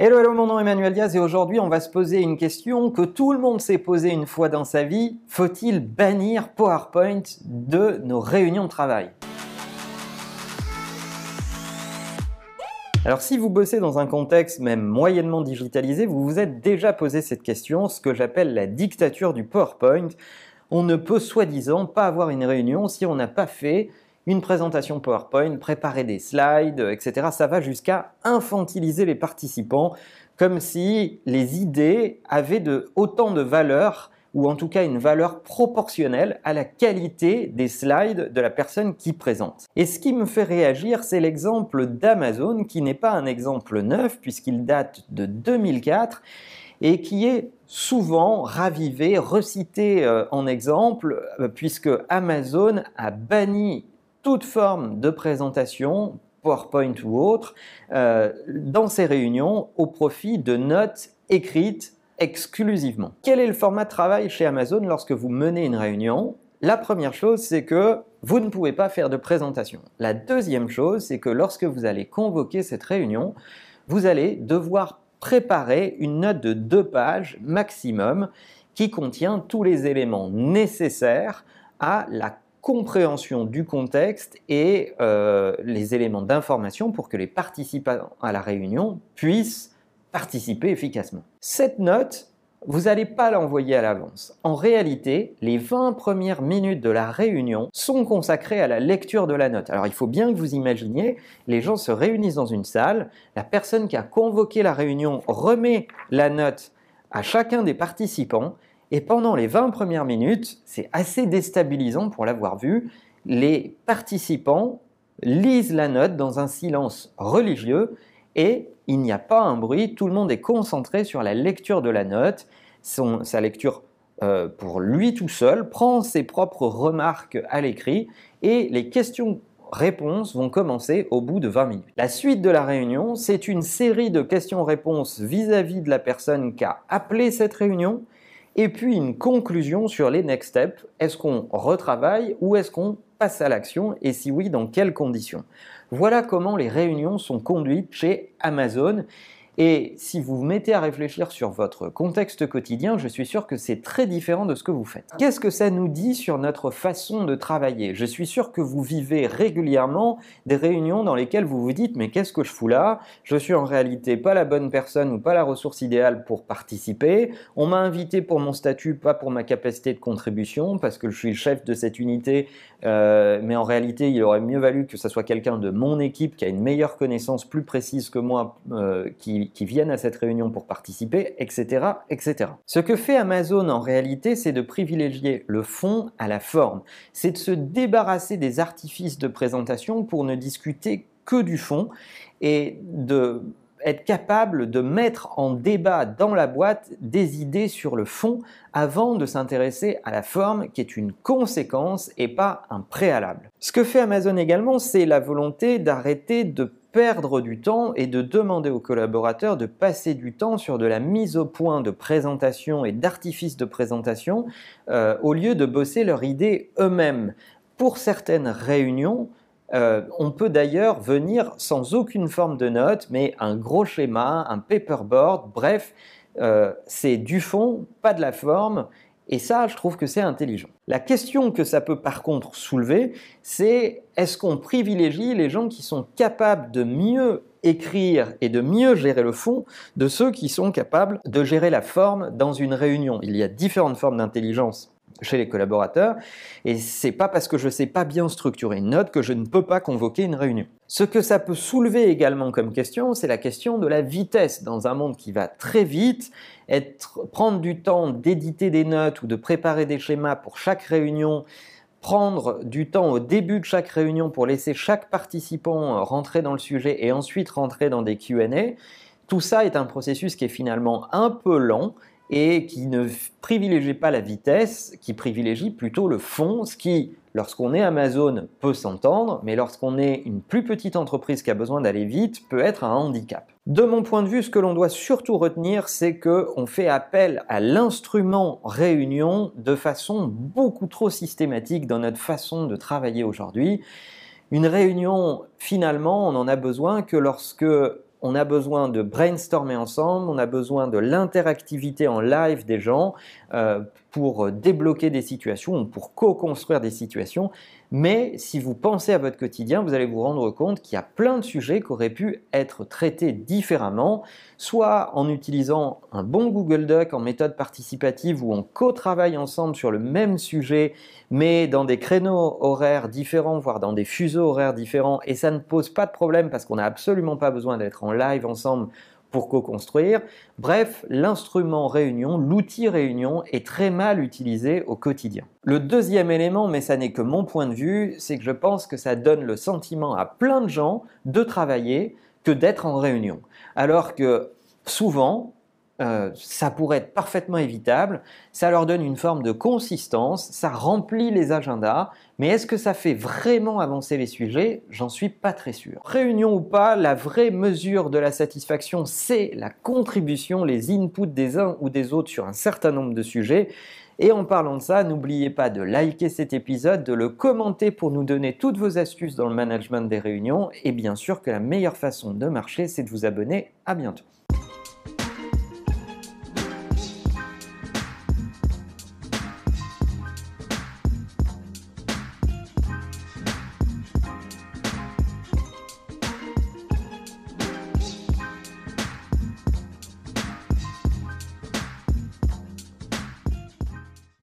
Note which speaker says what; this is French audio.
Speaker 1: Hello, hello, mon nom est Emmanuel Diaz et aujourd'hui on va se poser une question que tout le monde s'est posée une fois dans sa vie. Faut-il bannir PowerPoint de nos réunions de travail? Alors si vous bossez dans un contexte même moyennement digitalisé, vous vous êtes déjà posé cette question, ce que j'appelle la dictature du PowerPoint. On ne peut soi-disant pas avoir une réunion si on n'a pas fait une présentation PowerPoint, préparer des slides, etc. Ça va jusqu'à infantiliser les participants, comme si les idées avaient de, autant de valeur ou en tout cas une valeur proportionnelle à la qualité des slides de la personne qui présente. Et ce qui me fait réagir, c'est l'exemple d'Amazon, qui n'est pas un exemple neuf, puisqu'il date de 2004, et qui est souvent ravivé, recité euh, en exemple, euh, puisque Amazon a banni toute forme de présentation, PowerPoint ou autre, euh, dans ces réunions au profit de notes écrites exclusivement. Quel est le format de travail chez Amazon lorsque vous menez une réunion? La première chose, c'est que vous ne pouvez pas faire de présentation. La deuxième chose, c'est que lorsque vous allez convoquer cette réunion, vous allez devoir préparer une note de deux pages maximum qui contient tous les éléments nécessaires à la compréhension du contexte et euh, les éléments d'information pour que les participants à la réunion puissent participer efficacement. Cette note, vous n'allez pas l'envoyer à l'avance. En réalité, les 20 premières minutes de la réunion sont consacrées à la lecture de la note. Alors il faut bien que vous imaginiez, les gens se réunissent dans une salle, la personne qui a convoqué la réunion remet la note à chacun des participants et pendant les 20 premières minutes, c'est assez déstabilisant pour l'avoir vu, les participants lisent la note dans un silence religieux et il n'y a pas un bruit, tout le monde est concentré sur la lecture de la note, sa lecture euh, pour lui tout seul, prend ses propres remarques à l'écrit et les questions réponses vont commencer au bout de 20 minutes. La suite de la réunion, c'est une série de questions-réponses vis-à-vis de la personne qui a appelé cette réunion et puis une conclusion sur les next steps. Est-ce qu'on retravaille ou est-ce qu'on passe à l'action? Et si oui, dans quelles conditions? Voilà comment les réunions sont conduites chez Amazon et si vous vous mettez à réfléchir sur votre contexte quotidien, je suis sûr que c'est très différent de ce que vous faites. Qu'est-ce que ça nous dit sur notre façon de travailler? Je suis sûr que vous vivez régulièrement des réunions dans lesquelles vous vous dites mais qu'est-ce que je fous là? Je suis en réalité pas la bonne personne ou pas la ressource idéale pour participer. On m'a invité pour mon statut, pas pour ma capacité de contribution, parce que je suis le chef de cette unité, euh, mais en réalité il aurait mieux valu que ce soit quelqu'un de mon équipe qui a une meilleure connaissance plus précise que moi euh, qui qui, viennent à cette réunion pour participer, etc., etc. Ce que fait Amazon en réalité, c'est de privilégier le fond à la forme. C'est de se débarrasser des artifices de présentation pour ne discuter que du fond et de être capable de mettre en débat dans la boîte des idées sur le fond avant de s'intéresser à la forme qui est une conséquence et pas un préalable. Ce que fait Amazon également, c'est la volonté d'arrêter de perdre du temps et de demander aux collaborateurs de passer du temps sur de la mise au point de présentation et d'artifice de présentation euh, au lieu de bosser leur idée eux-mêmes. Pour certaines réunions, euh, on peut d'ailleurs venir sans aucune forme de note, mais un gros schéma, un paperboard, bref, euh, c'est du fond, pas de la forme, et ça, je trouve que c'est intelligent. La question que ça peut par contre soulever, c'est est-ce qu'on privilégie les gens qui sont capables de mieux écrire et de mieux gérer le fond de ceux qui sont capables de gérer la forme dans une réunion? Il y a différentes formes d'intelligence chez les collaborateurs. Et c'est pas parce que je sais pas bien structurer une note que je ne peux pas convoquer une réunion. Ce que ça peut soulever également comme question, c'est la question de la vitesse dans un monde qui va très vite. Être, prendre du temps d'éditer des notes ou de préparer des schémas pour chaque réunion, prendre du temps au début de chaque réunion pour laisser chaque participant rentrer dans le sujet et ensuite rentrer dans des Q&A. Tout ça est un processus qui est finalement un peu lent et qui ne privilégie pas la vitesse, qui privilégie plutôt le fond, ce qui, lorsqu'on est Amazon, peut s'entendre, mais lorsqu'on est une plus petite entreprise qui a besoin d'aller vite, peut être un handicap. De mon point de vue, ce que l'on doit surtout retenir, c'est qu'on fait appel à l'instrument réunion de façon beaucoup trop systématique dans notre façon de travailler aujourd'hui. Une réunion, finalement, on en a besoin que lorsque on a besoin de brainstormer ensemble, on a besoin de l'interactivité en live des gens euh, pour débloquer des situations, pour co-construire des situations. Mais si vous pensez à votre quotidien, vous allez vous rendre compte qu'il y a plein de sujets qui auraient pu être traités différemment, soit en utilisant un bon Google Doc en méthode participative où on co-travaille ensemble sur le même sujet, mais dans des créneaux horaires différents, voire dans des fuseaux horaires différents, et ça ne pose pas de problème parce qu'on n'a absolument pas besoin d'être en live ensemble pour co-construire. Bref, l'instrument réunion, l'outil réunion est très mal utilisé au quotidien. Le deuxième élément, mais ça n'est que mon point de vue, c'est que je pense que ça donne le sentiment à plein de gens de travailler que d'être en réunion. Alors que souvent, euh, ça pourrait être parfaitement évitable, ça leur donne une forme de consistance, ça remplit les agendas, mais est-ce que ça fait vraiment avancer les sujets? J'en suis pas très sûr. Réunion ou pas, la vraie mesure de la satisfaction, c'est la contribution, les inputs des uns ou des autres sur un certain nombre de sujets. Et en parlant de ça, n'oubliez pas de liker cet épisode, de le commenter pour nous donner toutes vos astuces dans le management des réunions. Et bien sûr que la meilleure façon de marcher, c'est de vous abonner. À bientôt.